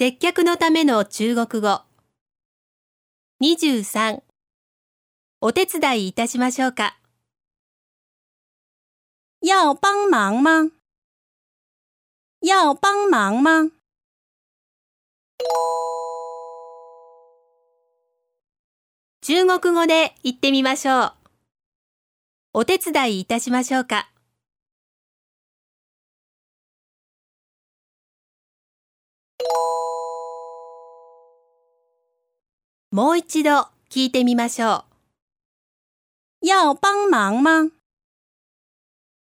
接客のための中国語。23お手伝いいたしましょうか要帮忙吗？要帮忙吗？中国語で言ってみましょう。お手伝いいたしましょうかもう一度聞いてみましょう。要帮忙吗？